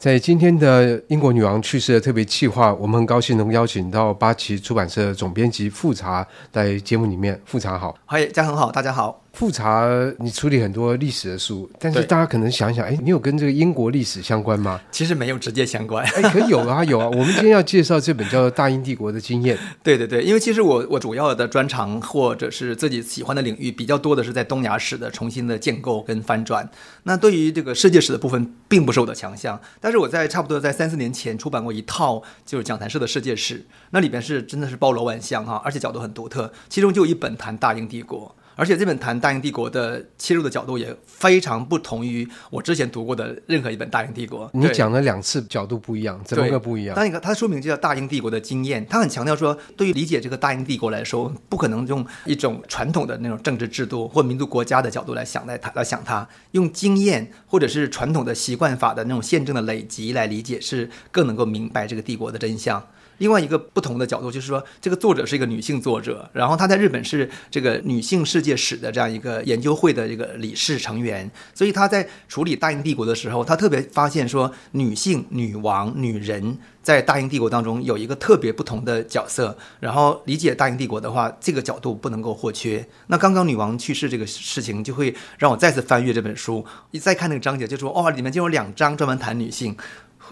在今天的英国女王去世的特别企划，我们很高兴能邀请到八旗出版社总编辑复查在节目里面。复查好，嗨，家恒好，大家好。富察，你处理很多历史的书，但是大家可能想一想，哎，你有跟这个英国历史相关吗？其实没有直接相关，哎，可有啊，有啊。我们今天要介绍这本叫做《大英帝国的经验》。对对对，因为其实我我主要的专长或者是自己喜欢的领域比较多的是在东亚史的重新的建构跟翻转。那对于这个世界史的部分，并不是我的强项。但是我在差不多在三四年前出版过一套就是讲谈式的世界史，那里边是真的是包罗万象哈，而且角度很独特。其中就有一本谈大英帝国。而且这本谈大英帝国的切入的角度也非常不同于我之前读过的任何一本大英帝国。你讲了两次角度不一样，怎么个不一样？那个它的书名就叫《大英帝国的经验》，它很强调说，对于理解这个大英帝国来说，不可能用一种传统的那种政治制度或民族国家的角度来想来它来想它，用经验或者是传统的习惯法的那种宪政的累积来理解，是更能够明白这个帝国的真相。另外一个不同的角度就是说，这个作者是一个女性作者，然后她在日本是这个女性世界史的这样一个研究会的一个理事成员，所以她在处理大英帝国的时候，她特别发现说，女性、女王、女人在大英帝国当中有一个特别不同的角色，然后理解大英帝国的话，这个角度不能够或缺。那刚刚女王去世这个事情，就会让我再次翻阅这本书，一再看那个章节，就说哦，里面就有两章专门谈女性。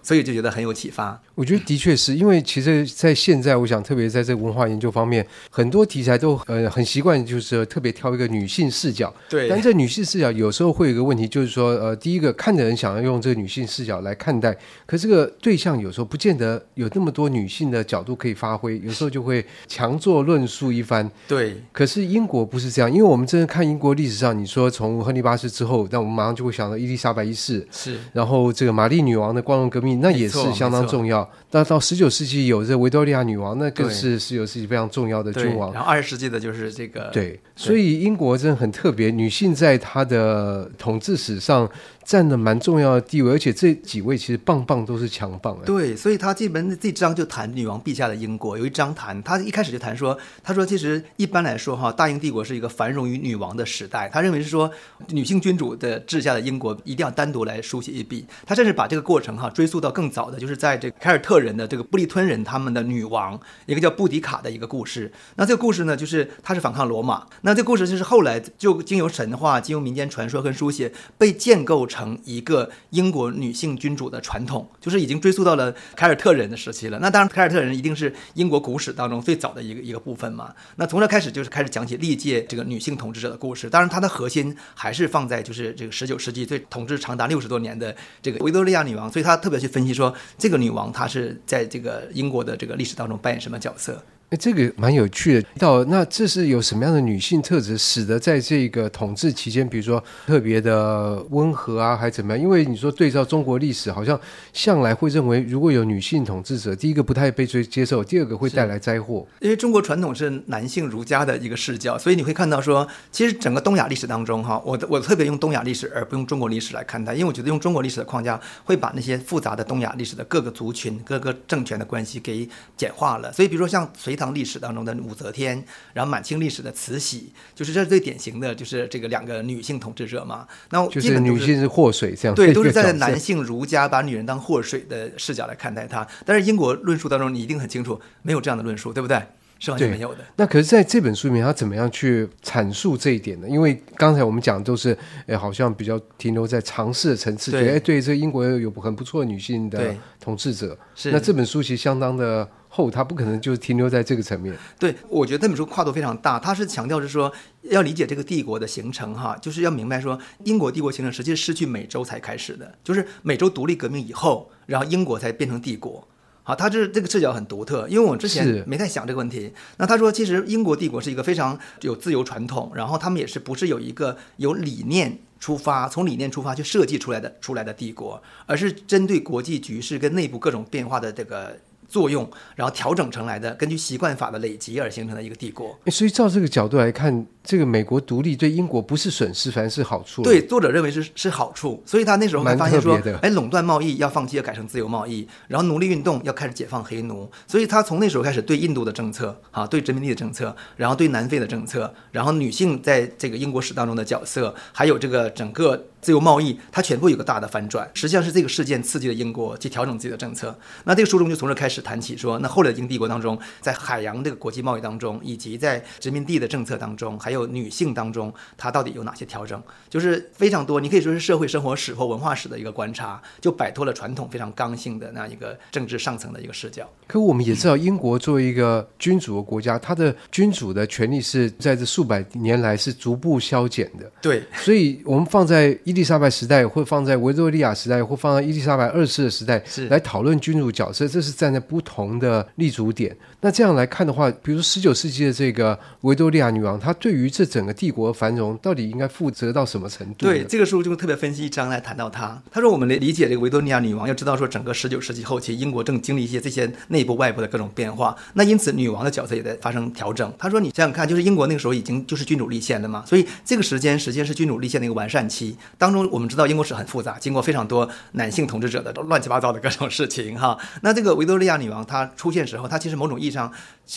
所以就觉得很有启发。我觉得的确是因为，其实，在现在，我想特别在这个文化研究方面，很多题材都呃很习惯，就是特别挑一个女性视角。对。但这女性视角有时候会有一个问题，就是说，呃，第一个看的人想要用这个女性视角来看待，可这个对象有时候不见得有那么多女性的角度可以发挥，有时候就会强作论述一番。对。可是英国不是这样，因为我们真的看英国历史上，你说从亨利八世之后，那我们马上就会想到伊丽莎白一世，是。然后这个玛丽女王的光荣革命。那也是相当重要。那到十九世纪有这维多利亚女王，那更是十九世纪非常重要的君王。然后二十世纪的就是这个。对，所以英国真的很特别，女性在她的统治史上。占了蛮重要的地位，而且这几位其实棒棒都是强棒。对，所以他这本这章就谈女王陛下的英国，有一章谈他一开始就谈说，他说其实一般来说哈，大英帝国是一个繁荣于女王的时代。他认为是说女性君主的治下的英国一定要单独来书写一笔。他甚至把这个过程哈追溯到更早的，就是在这个凯尔特人的这个布利吞人他们的女王，一个叫布迪卡的一个故事。那这个故事呢，就是他是反抗罗马。那这个故事就是后来就经由神话、经由民间传说跟书写被建构成。一个英国女性君主的传统，就是已经追溯到了凯尔特人的时期了。那当然，凯尔特人一定是英国古史当中最早的一个一个部分嘛。那从这开始就是开始讲起历届这个女性统治者的故事。当然，它的核心还是放在就是这个十九世纪最统治长达六十多年的这个维多利亚女王。所以她特别去分析说，这个女王她是在这个英国的这个历史当中扮演什么角色。哎，这个蛮有趣的。到那这是有什么样的女性特质，使得在这个统治期间，比如说特别的温和啊，还怎么样？因为你说对照中国历史，好像向来会认为，如果有女性统治者，第一个不太被追接受，第二个会带来灾祸。因为中国传统是男性儒家的一个视角，所以你会看到说，其实整个东亚历史当中，哈，我我特别用东亚历史而不用中国历史来看待，因为我觉得用中国历史的框架会把那些复杂的东亚历史的各个族群、各个政权的关系给简化了。所以，比如说像隋。唐历史当中的武则天，然后满清历史的慈禧，就是这是最典型的，就是这个两个女性统治者嘛。那、就是、就是女性是祸水这样，对，都是在 男性儒家把女人当祸水的视角来看待她。但是英国论述当中，你一定很清楚，没有这样的论述，对不对？是完全没有的。那可是在这本书里面，他怎么样去阐述这一点呢？因为刚才我们讲的都是，哎，好像比较停留在常识的层次，对，哎，对，这个英国有很不错的女性的统治者。是，那这本书其实相当的。厚，它不可能就停留在这个层面。对，我觉得这本书跨度非常大，它是强调是说要理解这个帝国的形成，哈，就是要明白说英国帝国形成实际是失去美洲才开始的，就是美洲独立革命以后，然后英国才变成帝国。好，他这这个视角很独特，因为我之前没太想这个问题。那他说，其实英国帝国是一个非常有自由传统，然后他们也是不是有一个有理念出发，从理念出发去设计出来的出来的帝国，而是针对国际局势跟内部各种变化的这个。作用，然后调整成来的，根据习惯法的累积而形成的一个帝国。所以照这个角度来看，这个美国独立对英国不是损失，反而是好处。对，作者认为是是好处，所以他那时候还发现说，哎，垄断贸易要放弃，要改成自由贸易，然后奴隶运动要开始解放黑奴，所以他从那时候开始对印度的政策啊，对殖民地的政策，然后对南非的政策，然后女性在这个英国史当中的角色，还有这个整个。自由贸易，它全部有个大的反转，实际上是这个事件刺激了英国去调整自己的政策。那这个书中就从这开始谈起说，说那后来的英帝国当中，在海洋这个国际贸易当中，以及在殖民地的政策当中，还有女性当中，它到底有哪些调整？就是非常多，你可以说是社会生活史或文化史的一个观察，就摆脱了传统非常刚性的那一个政治上层的一个视角。可我们也知道，英国作为一个君主的国家，它的君主的权利是在这数百年来是逐步消减的。对，所以我们放在伊丽莎白时代。或放在维多利亚时代，或放在伊丽莎白二世的时代是来讨论君主角色，这是站在不同的立足点。那这样来看的话，比如说十九世纪的这个维多利亚女王，她对于这整个帝国繁荣，到底应该负责到什么程度？对，这个时候就特别分析一章来谈到她。她说，我们来理解这个维多利亚女王，要知道说整个十九世纪后期，英国正经历一些这些内部外部的各种变化。那因此，女王的角色也在发生调整。她说，你想想看，就是英国那个时候已经就是君主立宪了嘛，所以这个时间实际上是君主立宪的一个完善期当中，我们知道英。国史很复杂，经过非常多男性统治者的乱七八糟的各种事情哈。那这个维多利亚女王她出现时候，她其实某种意上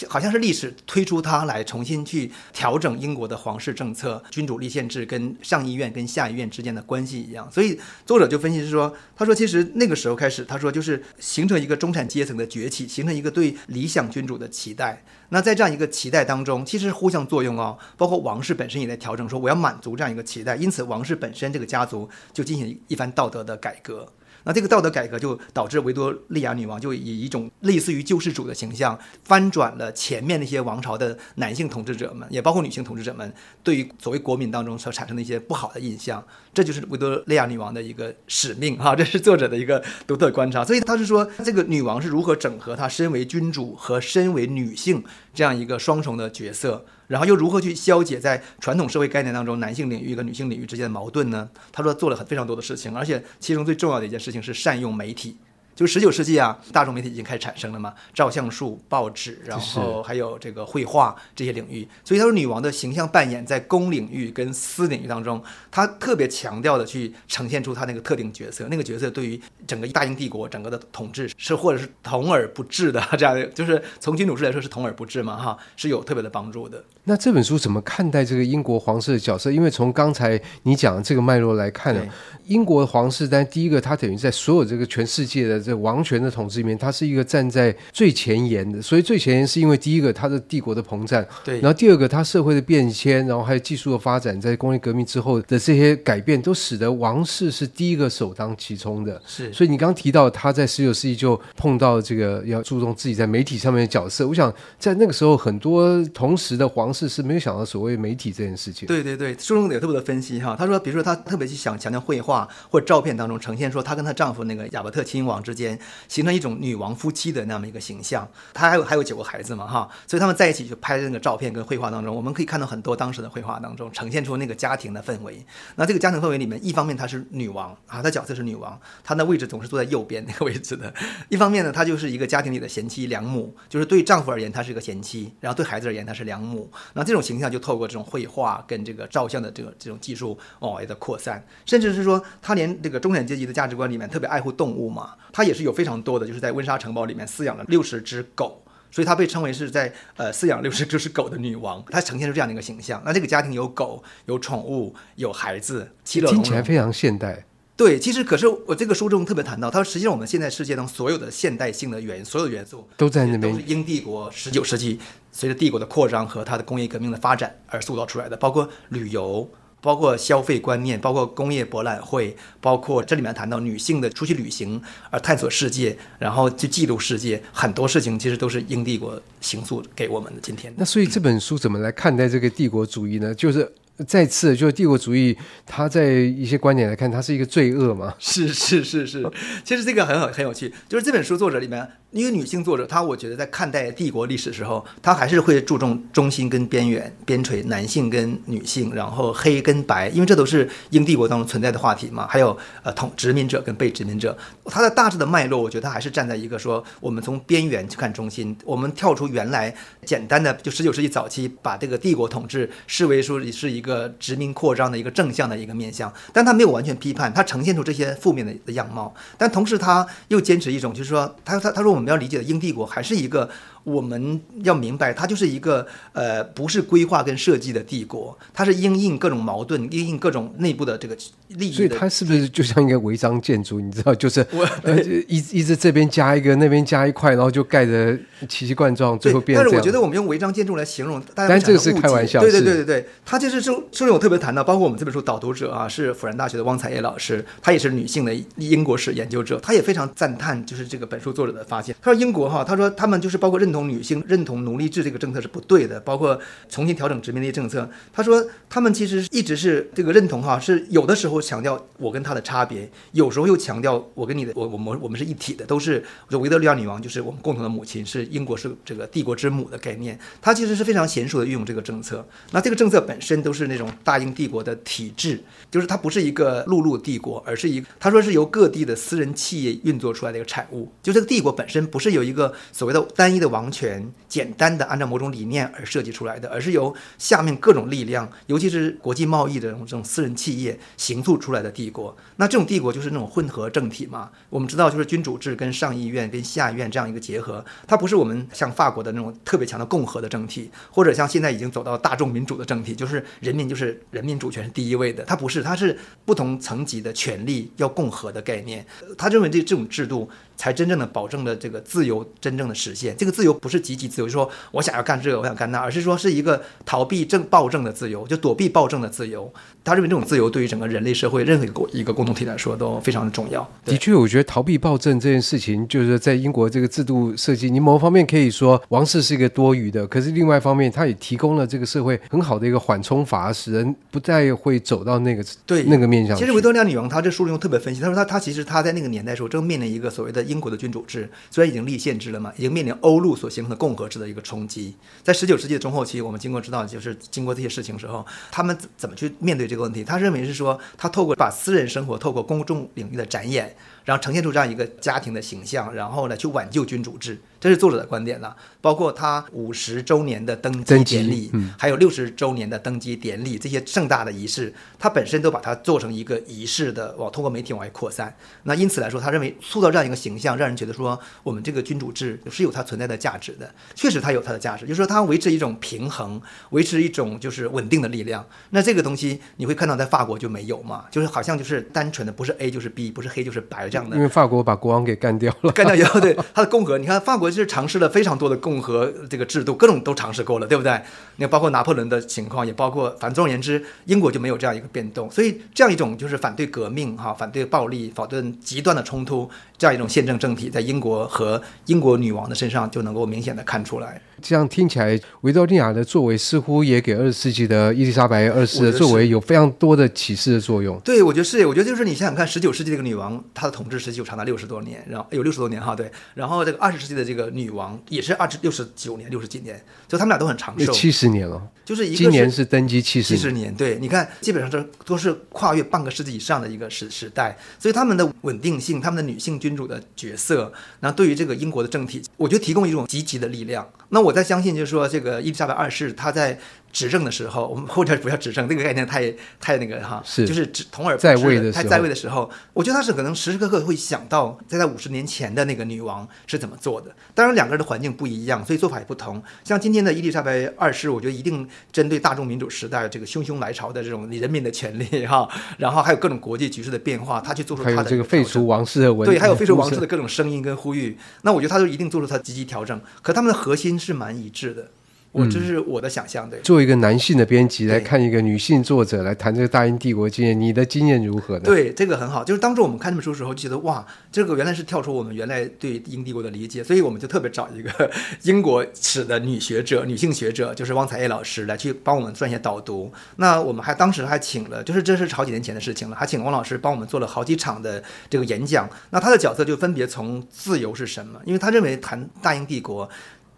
好像是历史推出他来重新去调整英国的皇室政策、君主立宪制跟上议院跟下议院之间的关系一样。所以作者就分析是说，他说其实那个时候开始，他说就是形成一个中产阶层的崛起，形成一个对理想君主的期待。那在这样一个期待当中，其实互相作用哦，包括王室本身也在调整，说我要满足这样一个期待，因此王室本身这个家族就进行一番道德的改革。那这个道德改革就导致维多利亚女王就以一种类似于救世主的形象，翻转了前面那些王朝的男性统治者们，也包括女性统治者们对于所谓国民当中所产生的一些不好的印象。这就是维多利亚女王的一个使命哈，这是作者的一个独特观察。所以他是说，这个女王是如何整合她身为君主和身为女性这样一个双重的角色。然后又如何去消解在传统社会概念当中男性领域和女性领域之间的矛盾呢？他说做了很非常多的事情，而且其中最重要的一件事情是善用媒体。就十九世纪啊，大众媒体已经开始产生了嘛，照相术、报纸，然后还有这个绘画这些领域。所以他说，女王的形象扮演在公领域跟私领域当中，她特别强调的去呈现出她那个特定角色。那个角色对于整个大英帝国整个的统治是或者是同而不治的这样的，就是从君主制来说是同而不治嘛，哈，是有特别的帮助的。那这本书怎么看待这个英国皇室的角色？因为从刚才你讲的这个脉络来看呢，英国的皇室，但第一个，它等于在所有这个全世界的这王权的统治里面，他是一个站在最前沿的。所以最前沿是因为第一个，他的帝国的膨胀，对。然后第二个，他社会的变迁，然后还有技术的发展，在工业革命之后的这些改变，都使得王室是第一个首当其冲的。是。所以你刚刚提到，他在十九世纪就碰到这个要注重自己在媒体上面的角色。我想在那个时候，很多同时的皇室是没有想到所谓媒体这件事情。对对对，书中有特别的分析哈。他说，比如说他特别去想强调绘画或者照片当中呈现说，她跟她丈夫那个亚伯特亲王之之间形成一种女王夫妻的那么一个形象。她还有还有九个孩子嘛哈，所以他们在一起就拍那个照片跟绘画当中，我们可以看到很多当时的绘画当中呈现出那个家庭的氛围。那这个家庭氛围里面，一方面她是女王啊，她角色是女王，她的位置总是坐在右边那个位置的。一方面呢，她就是一个家庭里的贤妻良母，就是对丈夫而言她是一个贤妻，然后对孩子而言她是良母。那这种形象就透过这种绘画跟这个照相的这个这种技术哦也在扩散，甚至是说她连这个中产阶级的价值观里面特别爱护动物嘛，她也是有非常多的，就是在温莎城堡里面饲养了六十只狗，所以她被称为是在呃饲养六十只狗的女王。她呈现出这样的一个形象。那这个家庭有狗、有宠物、有孩子，其乐融融，听起来非常现代。对，其实可是我这个书中特别谈到，他说实际上我们现在世界中所有的现代性的元所有元素都在那边，都是英帝国十九世纪随着帝国的扩张和它的工业革命的发展而塑造出来的，包括旅游。包括消费观念，包括工业博览会，包括这里面谈到女性的出去旅行而探索世界，然后去记录世界，很多事情其实都是英帝国形塑给我们的今天。那所以这本书怎么来看待这个帝国主义呢？就是再次就是帝国主义，它在一些观点来看，它是一个罪恶嘛？是是是是，其实这个很很很有趣，就是这本书作者里面。因为女性作者，她我觉得在看待帝国历史的时候，她还是会注重中心跟边缘、边陲，男性跟女性，然后黑跟白，因为这都是英帝国当中存在的话题嘛。还有呃，统殖民者跟被殖民者，它的大致的脉络，我觉得它还是站在一个说，我们从边缘去看中心，我们跳出原来简单的就十九世纪早期把这个帝国统治视为说是一个呃殖民扩张的一个正向的一个面向，但他没有完全批判，他呈现出这些负面的样貌，但同时他又坚持一种，就是说，他他他说。我们要理解的英帝国还是一个。我们要明白，它就是一个呃，不是规划跟设计的帝国，它是因应各种矛盾，因应各种内部的这个利益。所以它是不是就像一个违章建筑？你知道，就是 呃，一一直这边加一个，那边加一块，然后就盖的奇奇怪状，最后变成。但是我觉得我们用违章建筑来形容，大家但这个是开玩笑。对对对对对，他就是书书里我特别谈到，包括我们这本书导读者啊，是辅仁大学的汪彩叶老师，她也是女性的英国史研究者，她也非常赞叹就是这个本书作者的发现。他说英国哈，他说他们就是包括认同女性认同。奴隶制这个政策是不对的，包括重新调整殖民地政策。他说，他们其实一直是这个认同哈，是有的时候强调我跟他的差别，有时候又强调我跟你的，我我们我们是一体的，都是就维多利亚女王就是我们共同的母亲，是英国是这个帝国之母的概念。他其实是非常娴熟的运用这个政策。那这个政策本身都是那种大英帝国的体制，就是它不是一个陆路帝国，而是一个他说是由各地的私人企业运作出来的一个产物。就这个帝国本身不是有一个所谓的单一的王权。简单的按照某种理念而设计出来的，而是由下面各种力量，尤其是国际贸易的这种这种私人企业形塑出来的帝国。那这种帝国就是那种混合政体嘛。我们知道，就是君主制跟上议院跟下议院这样一个结合，它不是我们像法国的那种特别强的共和的政体，或者像现在已经走到大众民主的政体，就是人民就是人民主权是第一位的。它不是，它是不同层级的权力要共和的概念。他认为这这种制度。才真正的保证了这个自由真正的实现。这个自由不是积极自由，就是说我想要干这个，我想干那，而是说是一个逃避政暴政的自由，就躲避暴政的自由。他认为这种自由对于整个人类社会任何一个一个共同体来说都非常的重要。的确，我觉得逃避暴政这件事情，就是在英国这个制度设计，你某方面可以说王室是一个多余的，可是另外一方面，它也提供了这个社会很好的一个缓冲阀，使人不再会走到那个对那个面向。其实维多利亚女王她这书里用特别分析，她说她她其实她在那个年代时候正面临一个所谓的。英国的君主制虽然已经立宪制了嘛，已经面临欧陆所形成的共和制的一个冲击。在十九世纪的中后期，我们经过知道，就是经过这些事情之后，他们怎么去面对这个问题？他认为是说，他透过把私人生活透过公众领域的展演，然后呈现出这样一个家庭的形象，然后呢去挽救君主制。这是作者的观点了，包括他五十周年的登基典礼，嗯、还有六十周年的登基典礼这些盛大的仪式，他本身都把它做成一个仪式的，往通过媒体往外扩散。那因此来说，他认为塑造这样一个形象，让人觉得说我们这个君主制是有它存在的价值的。确实，它有它的价值，就是说它维持一种平衡，维持一种就是稳定的力量。那这个东西你会看到在法国就没有嘛？就是好像就是单纯的不是 A 就是 B，不是黑就是白这样的。因为法国把国王给干掉了，干掉以后，对他的共和，你看法国。其实尝试了非常多的共和这个制度，各种都尝试过了，对不对？你看，包括拿破仑的情况，也包括，反正总而言之，英国就没有这样一个变动。所以，这样一种就是反对革命、哈，反对暴力、反对极端的冲突，这样一种宪政政体，在英国和英国女王的身上就能够明显的看出来。这样听起来，维多利亚的作为似乎也给二十世纪的伊丽莎白二世的作为有非常多的启示的作用。对，我觉得是。我觉得就是你想想看，十九世纪这个女王，她的统治时期有长达六十多年，然后有六十多年哈，对。然后这个二十世纪的这个女王也是二十六十九年，六十几年，就他们俩都很长寿，七十年了。就是一个是今年是登基七十七十年，对，你看，基本上这都是跨越半个世纪以上的一个时时代，所以他们的稳定性，他们的女性君主的角色，然后对于这个英国的政体，我觉得提供一种积极的力量。那我在相信，就是说。这个伊丽莎白二世，她在执政的时候，我们或者不要执政，这个概念太太那个哈，是就是同而在位的他在位的时候，我觉得他是可能时时刻刻会想到，在在五十年前的那个女王是怎么做的。当然，两个人的环境不一样，所以做法也不同。像今天的伊丽莎白二世，我觉得一定针对大众民主时代这个汹汹来潮的这种人民的权利哈，然后还有各种国际局势的变化，他去做出他的这个废除王室的文对，还有废除王室的各种声音跟呼吁。那我觉得他就一定做出他积极调整。可他们的核心是蛮一致的。我这是我的想象的。作为一个男性的编辑来看一个女性作者来谈这个大英帝国经验，你的经验如何呢？对，这个很好。就是当初我们看这本书的时候，就觉得哇，这个原来是跳出我们原来对英帝国的理解，所以我们就特别找一个英国史的女学者、女性学者，就是汪采叶老师来去帮我们撰写导读。那我们还当时还请了，就是这是好几年前的事情了，还请汪老师帮我们做了好几场的这个演讲。那他的角色就分别从自由是什么，因为他认为谈大英帝国。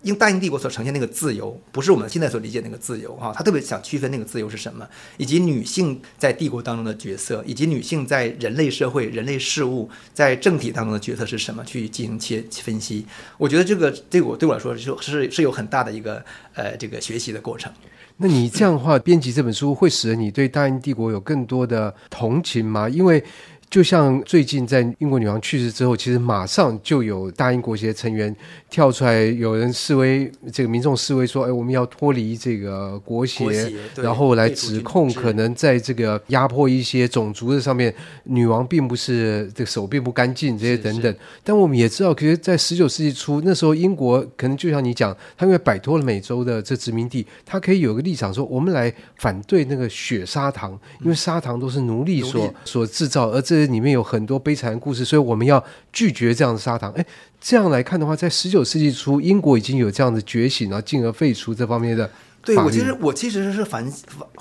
因大英帝国所呈现那个自由，不是我们现在所理解那个自由哈，他特别想区分那个自由是什么，以及女性在帝国当中的角色，以及女性在人类社会、人类事物在政体当中的角色是什么，去进行切分析。我觉得这个对我对我来说是是是有很大的一个呃这个学习的过程。那你这样的话，编辑这本书会使得你对大英帝国有更多的同情吗？因为就像最近在英国女王去世之后，其实马上就有大英国协成员跳出来，有人示威，这个民众示威说：“哎，我们要脱离这个国协，国协然后来指控可能在这个压迫一些种族的上面，女王并不是这个手并不干净这些等等。”但我们也知道，其实，在十九世纪初那时候，英国可能就像你讲，他因为摆脱了美洲的这殖民地，他可以有个立场说：“我们来反对那个血砂糖，因为砂糖都是奴隶所所制造，而这。”里面有很多悲惨的故事，所以我们要拒绝这样的砂糖。哎，这样来看的话，在十九世纪初，英国已经有这样的觉醒，然后进而废除这方面的。对，我其实我其实是反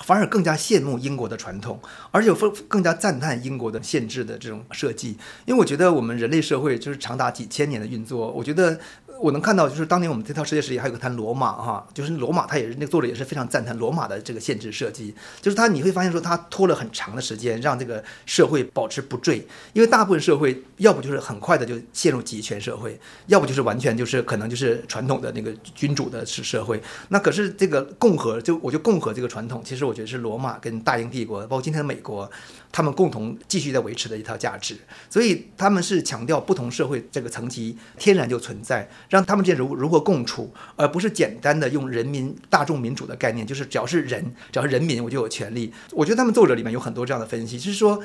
反而更加羡慕英国的传统，而且更更加赞叹英国的限制的这种设计，因为我觉得我们人类社会就是长达几千年的运作，我觉得。我能看到，就是当年我们这套世界史里还有个谈罗马哈，就是罗马，他也是那个作者也是非常赞叹罗马的这个限制设计，就是他你会发现说他拖了很长的时间让这个社会保持不坠，因为大部分社会要不就是很快的就陷入集权社会，要不就是完全就是可能就是传统的那个君主的是社会。那可是这个共和，就我就共和这个传统，其实我觉得是罗马跟大英帝国，包括今天的美国。他们共同继续在维持的一套价值，所以他们是强调不同社会这个层级天然就存在，让他们之间如如何共处，而不是简单的用人民大众民主的概念，就是只要是人，只要是人民，我就有权利。我觉得他们作者里面有很多这样的分析，就是说，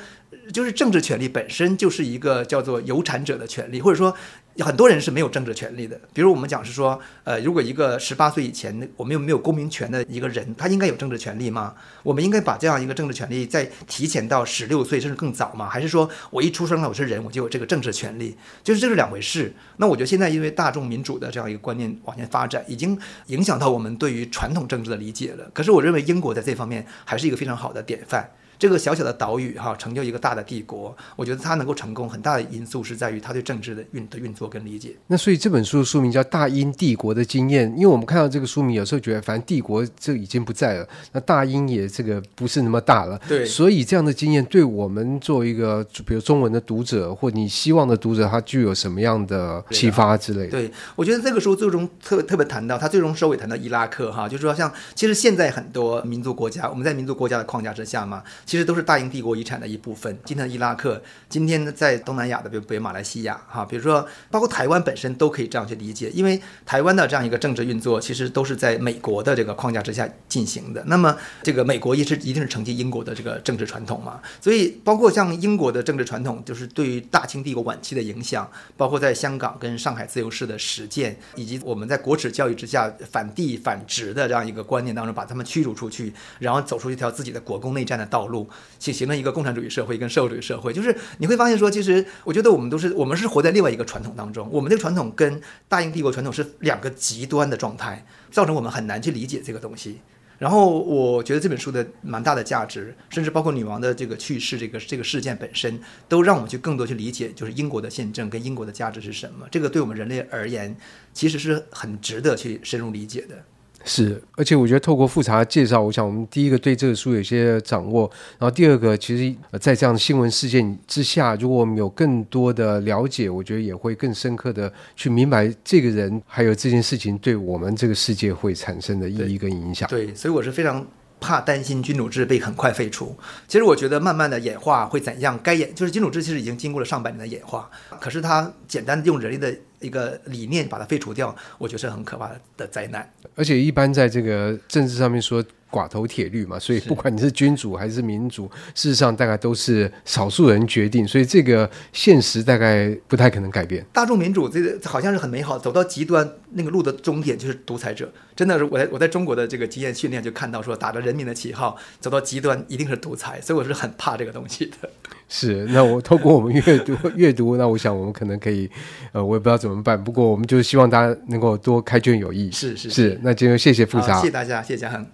就是政治权利本身就是一个叫做有产者的权利，或者说。很多人是没有政治权利的，比如我们讲是说，呃，如果一个十八岁以前我们又没有公民权的一个人，他应该有政治权利吗？我们应该把这样一个政治权利再提前到十六岁甚至更早吗？还是说我一出生了我是人，我就有这个政治权利？就是这是两回事。那我觉得现在因为大众民主的这样一个观念往前发展，已经影响到我们对于传统政治的理解了。可是我认为英国在这方面还是一个非常好的典范。这个小小的岛屿哈，成就一个大的帝国。我觉得它能够成功，很大的因素是在于他对政治的运的运作跟理解。那所以这本书的书名叫《大英帝国的经验》，因为我们看到这个书名，有时候觉得反正帝国这已经不在了，那大英也这个不是那么大了。对，所以这样的经验对我们作为一个比如中文的读者或你希望的读者，他具有什么样的启发之类的？对，我觉得这个书最终特特别谈到，他最终收尾谈到伊拉克哈，就是说像其实现在很多民族国家，我们在民族国家的框架之下嘛，其实都是大英帝国。遗产的一部分，今天的伊拉克，今天在东南亚的，比如北马来西亚，哈，比如说包括台湾本身都可以这样去理解，因为台湾的这样一个政治运作，其实都是在美国的这个框架之下进行的。那么这个美国也是一定是承继英国的这个政治传统嘛，所以包括像英国的政治传统，就是对于大清帝国晚期的影响，包括在香港跟上海自由市的实践，以及我们在国耻教育之下反帝反殖的这样一个观念当中，把他们驱逐出去，然后走出一条自己的国共内战的道路，去形成。一个共产主义社会跟社会主义社会，就是你会发现说，其实我觉得我们都是我们是活在另外一个传统当中，我们这个传统跟大英帝国传统是两个极端的状态，造成我们很难去理解这个东西。然后我觉得这本书的蛮大的价值，甚至包括女王的这个去世这个这个事件本身，都让我们去更多去理解，就是英国的宪政跟英国的价值是什么。这个对我们人类而言，其实是很值得去深入理解的。是，而且我觉得透过复查介绍，我想我们第一个对这个书有些掌握，然后第二个，其实，在这样的新闻事件之下，如果我们有更多的了解，我觉得也会更深刻的去明白这个人还有这件事情对我们这个世界会产生的意义跟影响。对，所以我是非常怕担心君主制被很快废除。其实我觉得慢慢的演化会怎样？该演就是君主制其实已经经过了上百年的演化，可是它简单用人类的。一个理念把它废除掉，我觉得是很可怕的灾难。而且一般在这个政治上面说。寡头铁律嘛，所以不管你是君主还是民主，事实上大概都是少数人决定，所以这个现实大概不太可能改变。大众民主这个好像是很美好，走到极端那个路的终点就是独裁者。真的是我在我在中国的这个经验训练就看到说，打着人民的旗号走到极端一定是独裁，所以我是很怕这个东西的。是，那我透过我们阅读 阅读，那我想我们可能可以，呃，我也不知道怎么办，不过我们就是希望大家能够多开卷有益。是是是，是，那今天谢谢富察，谢谢大家，谢谢嘉恒。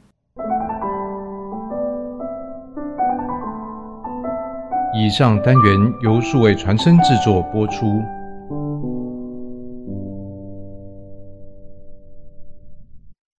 以上单元由数位传声制作播出。